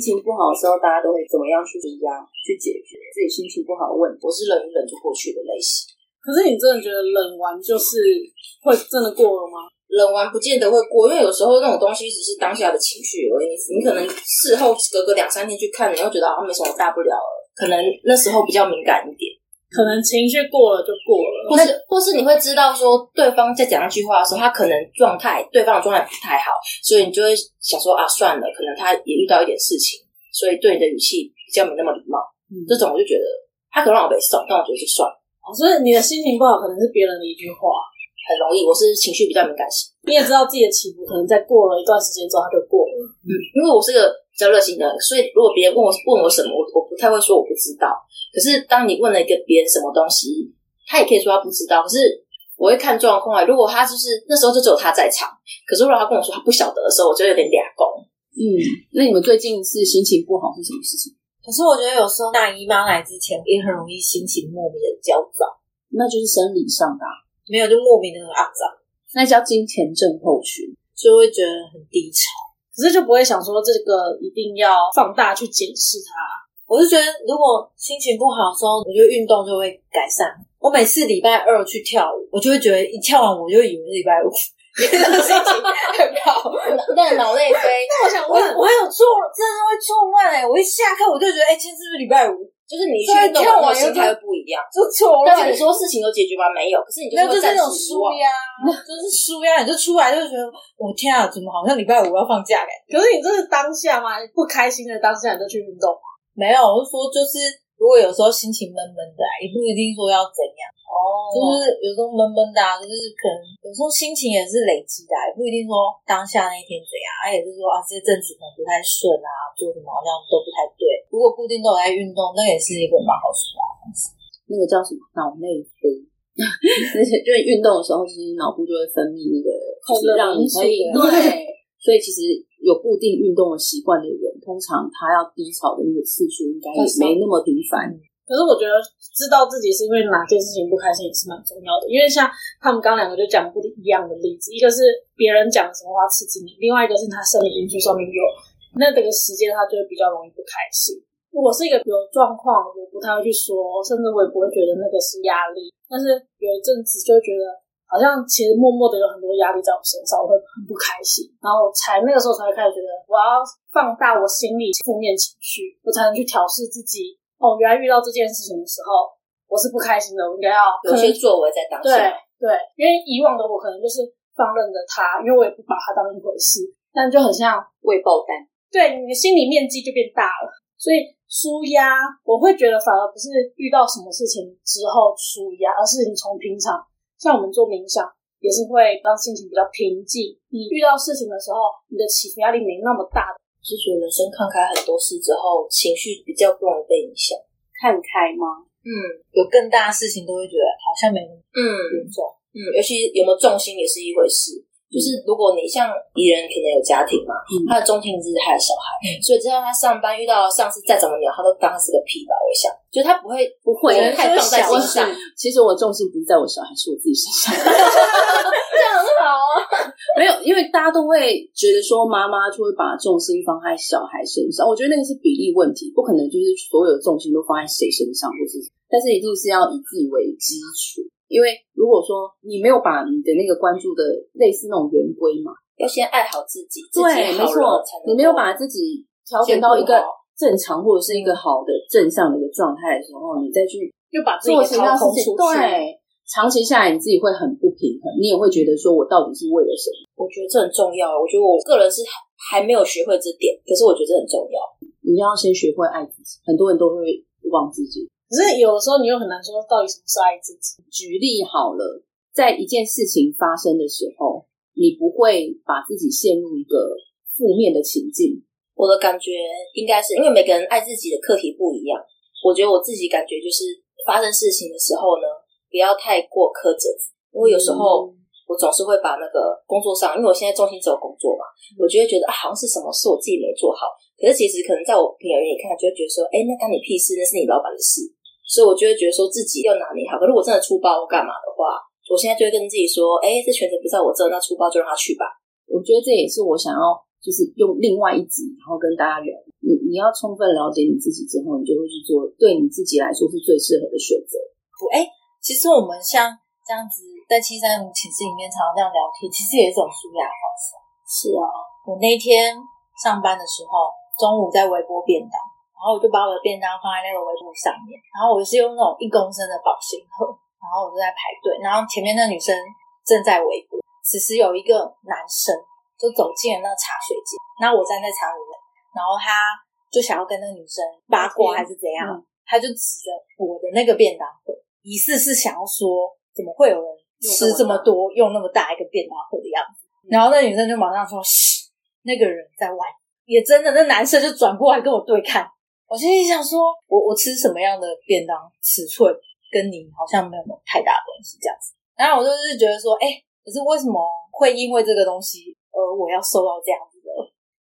情不好的时候，大家都会怎么样去舒压、去解决自己心情不好的问题？我是忍一忍就过去的类型。可是你真的觉得冷完就是会真的过了吗？冷完不见得会过，因为有时候那种东西只是当下的情绪而已。你可能事后隔个两三天去看，你会觉得好像没什么大不了了。可能那时候比较敏感一点。可能情绪过了就过了，或是或是你会知道说对方在讲那句话的时候，他可能状态对方的状态不太好，所以你就会想说啊，算了，可能他也遇到一点事情，所以对你的语气比较没那么礼貌。这种我就觉得他可能让我被送，但我觉得就算了。哦所以你的心情不好，可能是别人的一句话，很容易。我是情绪比较敏感型，你也知道自己的起伏，可能在过了一段时间之后他就过了。嗯，因为我是个比较热心的，所以如果别人问我问我什么，我我不太会说我不知道。可是，当你问了一个别人什么东西，他也可以说他不知道。可是，我会看状况啊。如果他就是那时候就只有他在场，可是如果他跟我说他不晓得的时候，我就有点俩工。嗯，那你们最近是心情不好是什么事情？可是我觉得有时候大姨妈来之前也很容易心情莫名的焦躁，那就是生理上的，没有就莫名的很肮脏，那叫金钱症候群，就会觉得很低潮。可是就不会想说这个一定要放大去检视它。我是觉得，如果心情不好的时候，我觉得运动就会改善。我每次礼拜二去跳舞，我就会觉得一跳完我就以为是礼拜五，心情很好，那脑内飞。那我想问，我有错，真的会错乱哎！我一下课我就觉得，哎，今天是不是礼拜五？就是你去运动完心态会不一样，就错了。但是你说事情都解决完？没有，可是你就是那种输压，就是输压，你就出来就觉得，我天啊，怎么好像礼拜五要放假嘞？可是你这是当下吗？不开心的当下你就去运动吗？没有，我是说，就是如果有时候心情闷闷的，也不一定说要怎样哦。就是有时候闷闷的，就是可能有时候心情也是累积的，也不一定说当下那一天怎样，啊也是说啊，这阵子可能不太顺啊，做什么好像都不太对。如果固定都有在运动，那也是一个蛮好事啊。那个叫什么脑内啡，而 且就是运动的时候，其实脑部就会分泌那个，就是让你可以对。所以其实。有固定运动的习惯的人，通常他要低潮的那个次数应该也没那么频繁。可是我觉得知道自己是因为哪件事情不开心也是蛮重要的。因为像他们刚两个就讲不一样的例子，一个是别人讲什么话刺激你，另外一个是他生理因素上面有，那这个时间他就会比较容易不开心。我是一个有状况，我不太会去说，甚至我也不会觉得那个是压力。但是有一阵子就会觉得。好像其实默默的有很多压力在我身上，我会很不开心，然后才那个时候才会开始觉得我要放大我心里负面情绪，我才能去调试自己。哦，原来遇到这件事情的时候，我是不开心的，我应该要有些作为在当下。对对，因为以往的我可能就是放任着他，因为我也不把他当一回事，但就很像未爆弹。对，你的心理面积就变大了，所以舒压，我会觉得反而不是遇到什么事情之后舒压，而是你从平常。像我们做冥想，也是会让心情比较平静。你遇到事情的时候，你的起伏压力没那么大。是觉得人生看开很多事之后，情绪比较不容易被影响。看开吗？嗯，有更大的事情都会觉得好像没那么严重。嗯，尤其有没有重心也是一回事。就是如果你像艺人可能有家庭嘛，他的中心是他的小孩，所以知道他上班遇到上司再怎么鸟，他都当是个屁吧。我想，就他不会不会太放在心上。其实我重心不是在我小孩，是我自己身上。这样很好啊。没有，因为大家都会觉得说妈妈就会把重心放在小孩身上。我觉得那个是比例问题，不可能就是所有的重心都放在谁身上，或是，但是一定是要以自己为基础。因为如果说你没有把你的那个关注的类似那种圆规嘛，要先爱好自己，对，没错，你没有把自己调整到一个正常或者是一个好的正向的一个状态的时候，你再去就把自己事情，对，长期下来你自己会很不平衡，你也会觉得说我到底是为了什么？我觉得这很重要。我觉得我个人是还没有学会这点，可是我觉得这很重要。你要先学会爱自己，很多人都会忘自己。可是有的时候你又很难说到底什么是爱自己。举例好了，在一件事情发生的时候，你不会把自己陷入一个负面的情境。我的感觉应该是因为每个人爱自己的课题不一样。我觉得我自己感觉就是发生事情的时候呢，不要太过苛责，因为有时候我总是会把那个工作上，因为我现在重心只有工作嘛，我就会觉得啊，好像是什么是我自己没做好。可是其实可能在我朋友眼里看，就会觉得说，哎，那干你屁事？那是你老板的事。所以我就会觉得说自己要拿捏好。可是我真的出包干嘛的话，我现在就会跟自己说：，哎，这选择不在我这，那出包就让他去吧。我觉得这也是我想要，就是用另外一集，然后跟大家聊。你你你要充分了解你自己之后，你就会去做对你自己来说是最适合的选择。哎、其实我们像这样子在七三五寝室里面常常这样聊天，其实也是一种舒压的方式。是啊，我那天上班的时候，中午在微波便当，然后我就把我的便当放在那个微波上面，然后我是用那种一公升的保鲜盒，然后我就在排队，然后前面那女生正在微波，此时有一个男生就走进了那个茶水间，那我站在茶水间，然后他就想要跟那个女生八卦还是怎样，他就指着我的那个便当盒，疑似是想要说怎么会有人吃这么多，用那么大一个便当盒的样子。然后那女生就马上说：“嘘，那个人在外。”也真的，那男生就转过来跟我对看。我心里想说，我我吃什么样的便当尺寸跟你好像没有太大的关系，这样子。然后我就是觉得说，哎、可是为什么会因为这个东西而我要瘦到这样子的？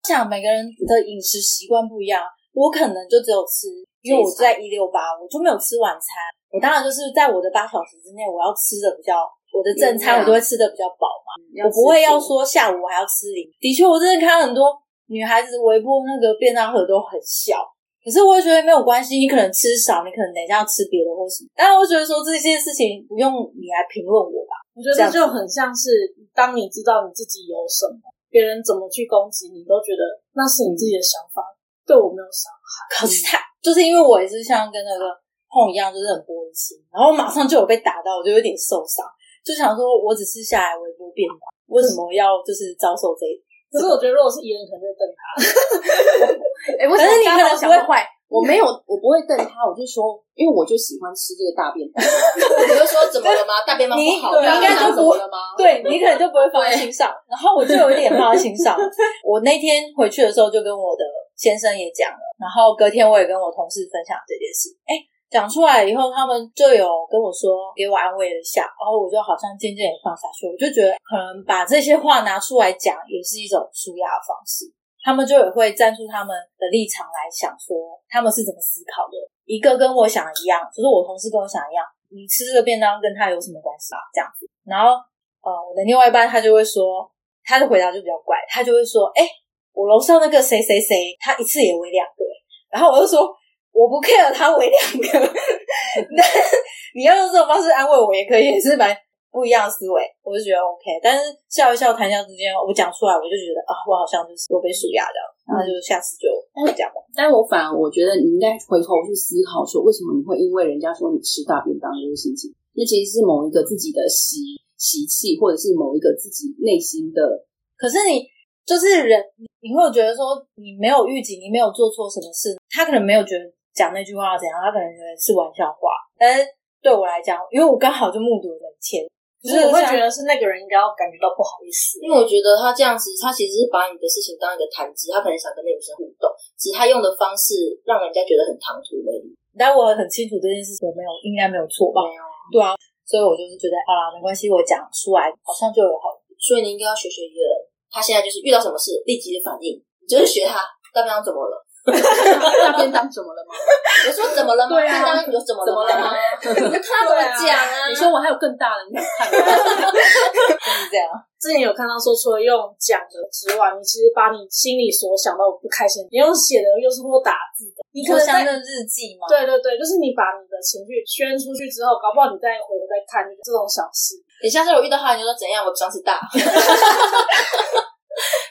想每个人的饮食习惯不一样，我可能就只有吃，因为我在一六八，我就没有吃晚餐。我当然就是在我的八小时之内，我要吃的比较，我的正餐我都会吃的比较饱嘛。我不会要说下午我还要吃零。的确，我真的看很多女孩子微波那个便当盒都很小，可是我会觉得没有关系，你可能吃少，你可能等一下要吃别的或什么。但是我觉得说这件事情不用你来评论我吧。我觉得这就很像是，当你知道你自己有什么，别人怎么去攻击你，都觉得那是你自己的想法，对我没有伤害。可是他就是因为我也是像跟那个碰一样，就是很玻璃心，然后马上就有被打到，我就有点受伤，就想说我只是下来微波变的，为什么要就是遭受这一？可是我觉得，如果是艺人，可能就会瞪他。哎、可是你可能不会想坏？我没有，我不会瞪他，我就说，因为我就喜欢吃这个大便当。你就说怎么了吗？大便吗不好，你应该就不了吗？对你可能就不会放在心上，然后我就有一点放在心上。我那天回去的时候就跟我的先生也讲了，然后隔天我也跟我同事分享这件事。哎，讲出来以后，他们就有跟我说，给我安慰了一下，然后我就好像渐渐也放下去。我就觉得可能把这些话拿出来讲，也是一种舒压的方式。他们就也会站出他们的立场来想，说他们是怎么思考的。一个跟我想一样，就是我同事跟我想一样，你吃这个便当跟他有什么关系啊？这样子，然后呃，我的另外一半他就会说，他的回答就比较怪，他就会说，哎、我楼上那个谁谁谁，他一次也喂两个、然后我就说，我不 care 他为两个，但 你要用这种方式安慰我也可以，也是蛮不一样的思维，我就觉得 OK。但是笑一笑，谈笑之间，我讲出来，我就觉得啊，我好像就是我被舒压这样，然后就下次就不会这样吧。但我反而我觉得你应该回头去思考，说为什么你会因为人家说你吃大便当这个事情，那其实是某一个自己的习习气，或者是某一个自己内心的可是你就是人，你会觉得说你没有预警，你没有做错什么事，他可能没有觉得讲那句话怎样，他可能觉得是玩笑话。但是对我来讲，因为我刚好就目睹了一切，可是我会觉得是那个人应该要感觉到不好意思。因为我觉得他这样子，他其实是把你的事情当一个谈资，他可能想跟那女生互动，只是他用的方式让人家觉得很唐突而已。但我很清楚这件事情我没有应该没有错吧？没有，对啊，所以我就是觉得好啦，没关系，我讲出来好像就有好。所以你应该要学学一个人，他现在就是遇到什么事立即的反应，你就是学他。大便当怎么了？大便当怎么了吗？我说怎么了吗？对啊便当有怎么怎么了吗？你就看他怎么讲啊。你说我还有更大的，你想看吗？就是这样。之前有看到说，除了用讲的之外，你其实把你心里所想到不开心，你用写的，又是或打字的，你可能在就像那日记吗，对对对，就是你把你的情绪宣出去之后，搞不好你再回头再看这种小事，你下次我遇到他，你就说怎样？我不想是大，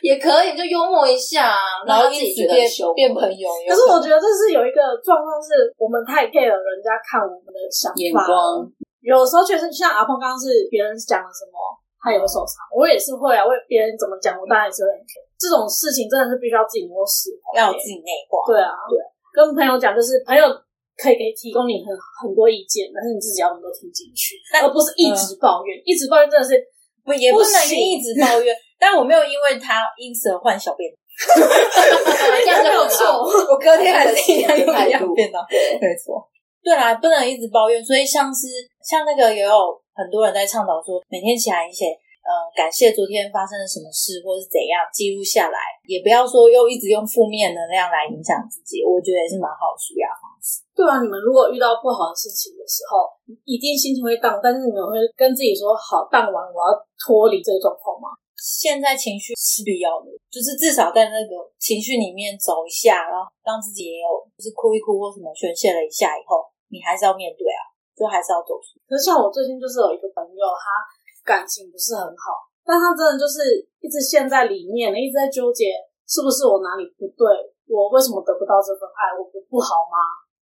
也可以，就幽默一下，然后自己变觉得很羞变朋友可是。我觉得这是有一个状况，是我们太 care 人家看我们的想法，眼光，有时候确实像阿鹏刚刚是别人讲了什么，他也会受伤，我也是会啊，为别人怎么讲，我当然也是会很 care。这种事情真的是必须要自己摸死，要有自己内化。对啊，对，跟朋友讲就是朋友可以可以提供你很很多意见，但是你自己要能够听进去，而不是一直抱怨，一直抱怨真的是不也不能一直抱怨，但我没有因为他因此而换小便 这样就没有错。我隔天还是一样用一样便当，没错。对啦，不能一直抱怨，所以像是像那个也有很多人在倡导说，每天起来写，呃，感谢昨天发生了什么事，或是怎样记录下来，也不要说又一直用负面能量来影响自己，我觉得也是蛮好的舒压方式。对啊，你们如果遇到不好的事情的时候，一定心情会荡，但是你们会跟自己说好，荡完我要脱离这个状况吗？现在情绪是必要的，就是至少在那个情绪里面走一下，然后让自己也有就是哭一哭或什么宣泄了一下以后，你还是要面对啊，就还是要走出。可是像我最近就是有一个朋友，他感情不是很好，但他真的就是一直陷在里面，一直在纠结是不是我哪里不对，我为什么得不到这份爱，我不不好吗？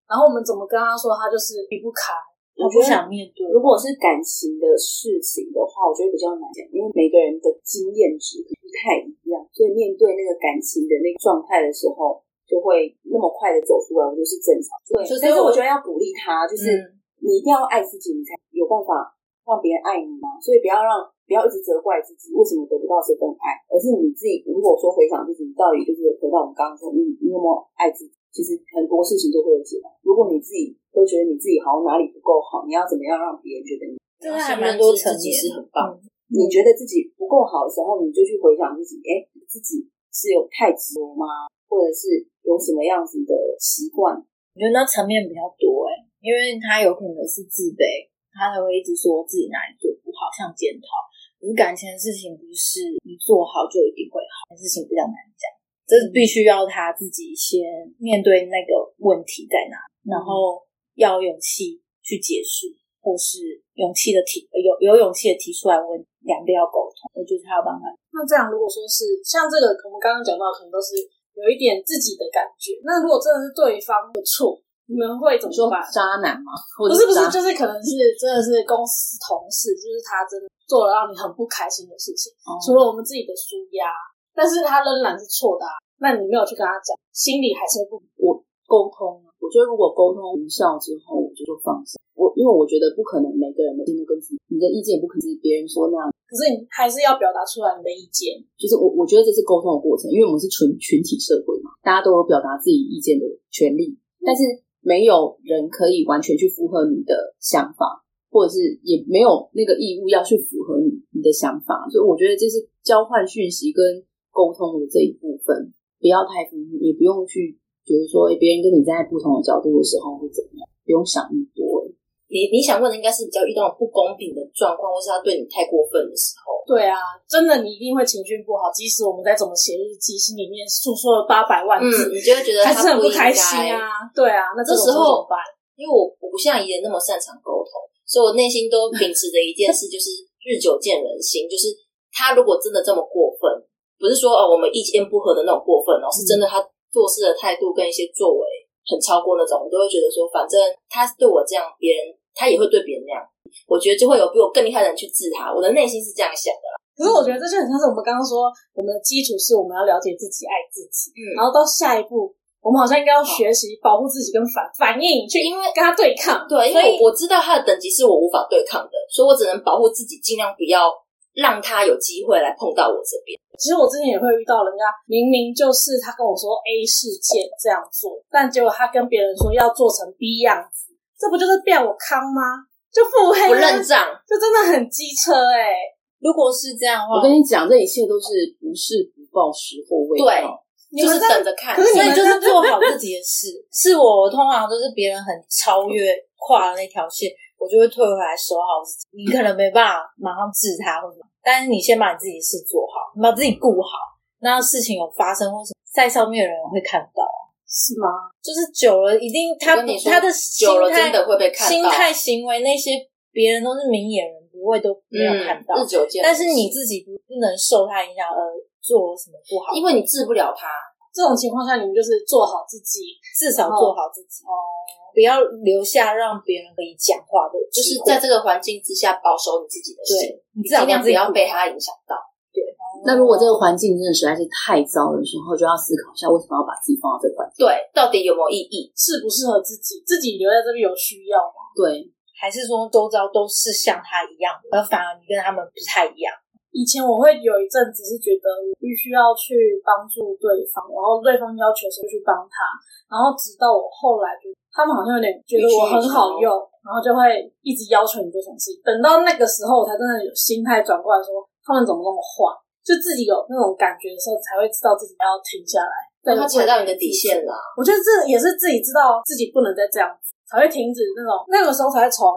然后我们怎么跟他说，他就是离不开。我不想面对。如果是感情的事情的话，我觉得比较难讲，因为每个人的经验值不太一样，所以面对那个感情的那个状态的时候，就会那么快的走出来，我觉得是正常。对，但是我觉得要鼓励他，就是你一定要爱自己，你才有办法让别人爱你嘛。所以不要让不要一直责怪自己为什么得不到这份爱，而是你自己如果说回想自己，你到底就是回到我们刚刚说，你你有没有爱自己？其实很多事情都会有解答。如果你自己都觉得你自己好像哪里不够好，你要怎么样让别人觉得你？这还蛮多层面是很棒。你觉得自己不够好的时候，你就去回想自己，哎，自己是有太执着吗？或者是有什么样子的习惯？我觉得那层面比较多哎，因为他有可能是自卑，他才会一直说自己哪里做不好，像检讨。感情的事情不是你做好就一定会好，事情比较难讲。这是必须要他自己先面对那个问题在哪，然后要勇气去结束，或是勇气的提有有勇气的提出来问，两边要沟通，我觉得他有办法。那这样如果说是像这个，我们刚刚讲到可能都是有一点自己的感觉，那如果真的是对方的错，你们会怎么说？渣男吗？不是不是，就是可能是真的是公司同事，就是他真的做了让你很不开心的事情，除了我们自己的舒压。但是他仍然是错的，那你没有去跟他讲，心里还是会不我沟通。我觉得如果沟通无效之后，我就放下。我因为我觉得不可能每个人的都跟自己，你的意见不可能是别人说那样。可是你还是要表达出来你的意见。就是我我觉得这是沟通的过程，因为我们是群群体社会嘛，大家都有表达自己意见的权利，但是没有人可以完全去符合你的想法，或者是也没有那个义务要去符合你你的想法。所以我觉得这是交换讯息跟。沟通的这一部分不要太分，也不用去觉得说，哎，别人跟你站在不同的角度的时候会怎么样，不用想那么多。你你想问的应该是比较遇到不公平的状况，或是他对你太过分的时候。对啊，真的你一定会情绪不好，即使我们在怎么写日记，心里面诉说了八百万字，你就会觉得还是很不开心啊。对啊，那这时候怎么办？因为我我不像怡人那么擅长沟通，所以我内心都秉持着一件事，就是日久见人心，就是他如果真的这么过分。不是说哦，我们意见不合的那种过分哦，是真的，他做事的态度跟一些作为很超过那种，我都会觉得说，反正他对我这样，别人他也会对别人那样，我觉得就会有比我更厉害的人去治他。我的内心是这样想的啦。可是我觉得这就很像是我们刚刚说，我们的基础是我们要了解自己、爱自己，嗯然后到下一步，我们好像应该要学习保护自己跟反反应，去因为跟他对抗。对，因为我知道他的等级是我无法对抗的，所以我只能保护自己，尽量不要。让他有机会来碰到我这边。其实我之前也会遇到人家，明明就是他跟我说 A 事件这样做，但结果他跟别人说要做成 B 样子，这不就是变我康吗？就腹黑不认账，就真的很机车哎。如果是这样的话，我跟你讲，这一切都是不是不报时候未到，就是等着看。所以你们就是做好自己的事。是我通常都是别人很超越跨了那条线。我就会退回来守好自己。你可能没办法马上治他或者什么，但是你先把你自己事做好，你把自己顾好，那事情有发生或什么，在上面的人会看到，是吗？就是久了一定他他的心态真的会被看到，心态行为那些别人都是明眼人，不会都没有看到。日久见，但是你自己不不能受他影响而做了什么不好，因为你治不了他。这种情况下，你们就是做好自己，至少做好自己哦，不要留下让别人可以讲话的，就是在这个环境之下保守你自己的心，你尽量不要被他影响到。对，那如果这个环境真的实在是太糟的时候，就要思考一下为什么要把自己放到这个环境？对，到底有没有意义？适不适合自己？自己留在这边有需要吗？对，还是说周遭都是像他一样，而反而你跟他们不太一样？以前我会有一阵子是觉得我必须要去帮助对方，然后对方要求时去帮他，然后直到我后来觉得他们好像有点觉得我很好用，然后就会一直要求你做什么事情。等到那个时候，我才真的有心态转过来说他们怎么那么坏，就自己有那种感觉的时候，才会知道自己要停下来。对他踩到你的底线了，我觉得这也是自己知道自己不能再这样子，才会停止那种那个时候才会从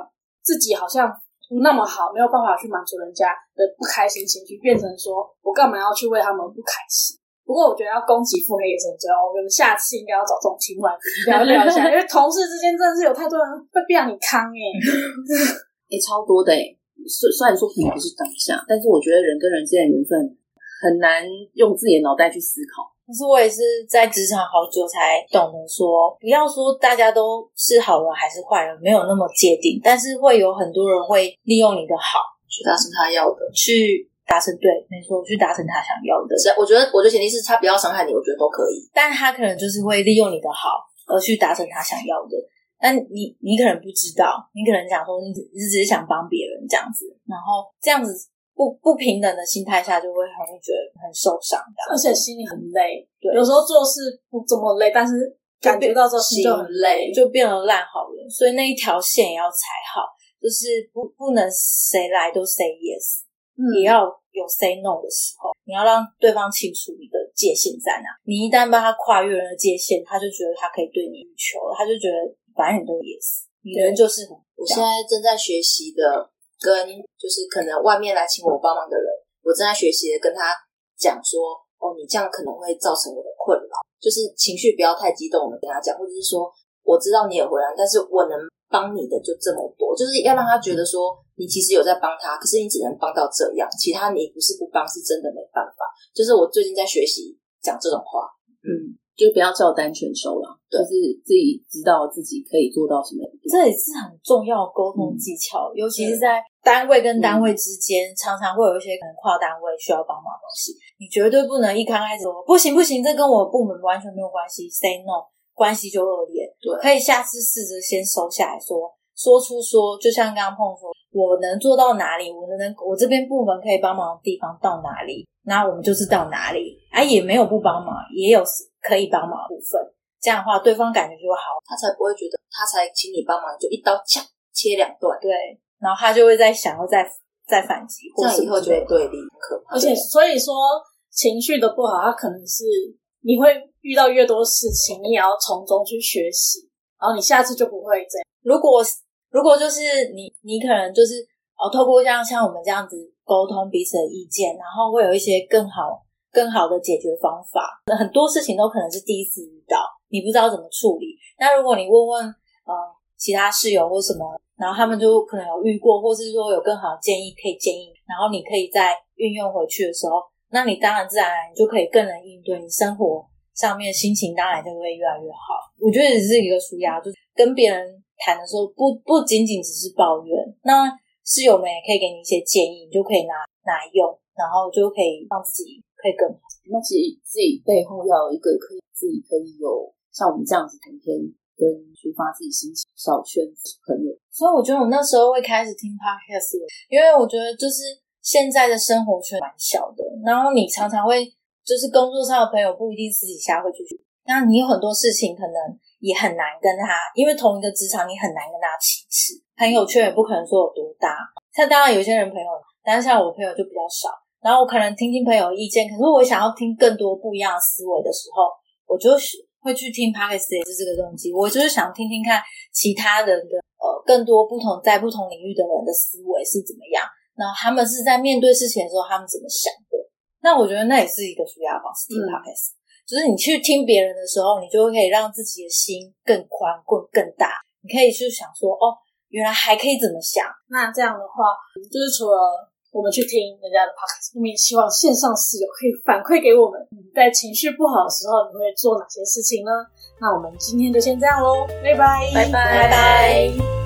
自己好像。不那么好，没有办法去满足人家的不开心情绪，变成说我干嘛要去为他们不开心？不过我觉得要攻击腹黑也是很重要，我们下次应该要找这种情况聊聊一下，因为同事之间真的是有太多人会逼你康哎，也 超多的哎。虽虽然说可能不是当下，但是我觉得人跟人之间的缘分很难用自己的脑袋去思考。可是我也是在职场好久才懂得说，不要说大家都是好人还是坏人，没有那么界定。但是会有很多人会利用你的好去达成他要的，去达成对，没错，去达成他想要的。是，我觉得，我觉得前提是他不要伤害你，我觉得都可以。但他可能就是会利用你的好而去达成他想要的。但你你可能不知道，你可能讲说你只你只是想帮别人这样子，然后这样子。不不平等的心态下，就会很容易觉得很受伤，而且心里很累。对，有时候做事不这么累，但是感觉到之后心就很累，就变得烂好人。所以那一条线也要踩好，就是不不能谁来都 say yes，也要有 say no 的时候。你要让对方清楚你的界限在哪。你一旦帮他跨越了界限，他就觉得他可以对你欲求了，他就觉得反正你都 yes，女人就是很。我现在正在学习的。跟就是可能外面来请我帮忙的人，我正在学习的跟他讲说，哦，你这样可能会造成我的困扰，就是情绪不要太激动的跟他讲，或者是说，我知道你也回来，但是我能帮你的就这么多，就是要让他觉得说，你其实有在帮他，可是你只能帮到这样，其他你不是不帮，是真的没办法。就是我最近在学习讲这种话，嗯。就不要照单全收了，就是自己知道自己可以做到什么。这也是很重要的沟通技巧，尤其是在单位跟单位之间，常常会有一些可能跨单位需要帮忙的东西，你绝对不能一刚开始说不行不行，这跟我部门完全没有关系，say no，关系就恶劣。对，可以下次试着先收下来说，说出说，就像刚刚碰说，我能做到哪里，我能我这边部门可以帮忙的地方到哪里，那我们就是到哪里，啊，也没有不帮忙，也有。可以帮忙部分，这样的话对方感觉就会好，他才不会觉得他才请你帮忙就一刀切切两段，对，然后他就会在想要再再反击，或者以后就会对立，可怕。而且所以说情绪的不好，他可能是你会遇到越多事情，你也要从中去学习，然后你下次就不会这样。如果如果就是你你可能就是哦，透过像像我们这样子沟通彼此的意见，然后会有一些更好。更好的解决方法，很多事情都可能是第一次遇到，你不知道怎么处理。那如果你问问呃其他室友或什么，然后他们就可能有遇过，或是说有更好的建议可以建议，然后你可以再运用回去的时候，那你当然自然而然就可以更能应对，你生活上面心情当然就会越来越好。我觉得只是一个舒压，就是跟别人谈的时候，不不仅仅只是抱怨，那室友们也可以给你一些建议，你就可以拿拿来用，然后就可以让自己。可以更好。那其实自己背后要有一个可以自己可以有像我们这样子每天跟抒发自己心情小圈子朋友。所以我觉得我那时候会开始听 podcast，因为我觉得就是现在的生活圈蛮小的，然后你常常会就是工作上的朋友不一定私底下会去，那你有很多事情可能也很难跟他，因为同一个职场你很难跟他启齿，朋友圈也不可能说有多大。像当然有些人朋友，但是像我朋友就比较少。然后我可能听听朋友意见，可是我想要听更多不一样的思维的时候，我就是会去听 podcast 也是这个东西。我就是想听听看其他人的呃更多不同在不同领域的人的思维是怎么样，然后他们是在面对事情的时候他们怎么想的。那我觉得那也是一个舒压方式，听 podcast，就是你去听别人的时候，你就可以让自己的心更宽、更更大。你可以去想说，哦，原来还可以怎么想。那这样的话，就是除了。我们去听人家的 podcast，我们也希望线上室友可以反馈给我们，你在情绪不好的时候，你会做哪些事情呢？那我们今天就先这样喽，拜拜，拜拜，拜拜。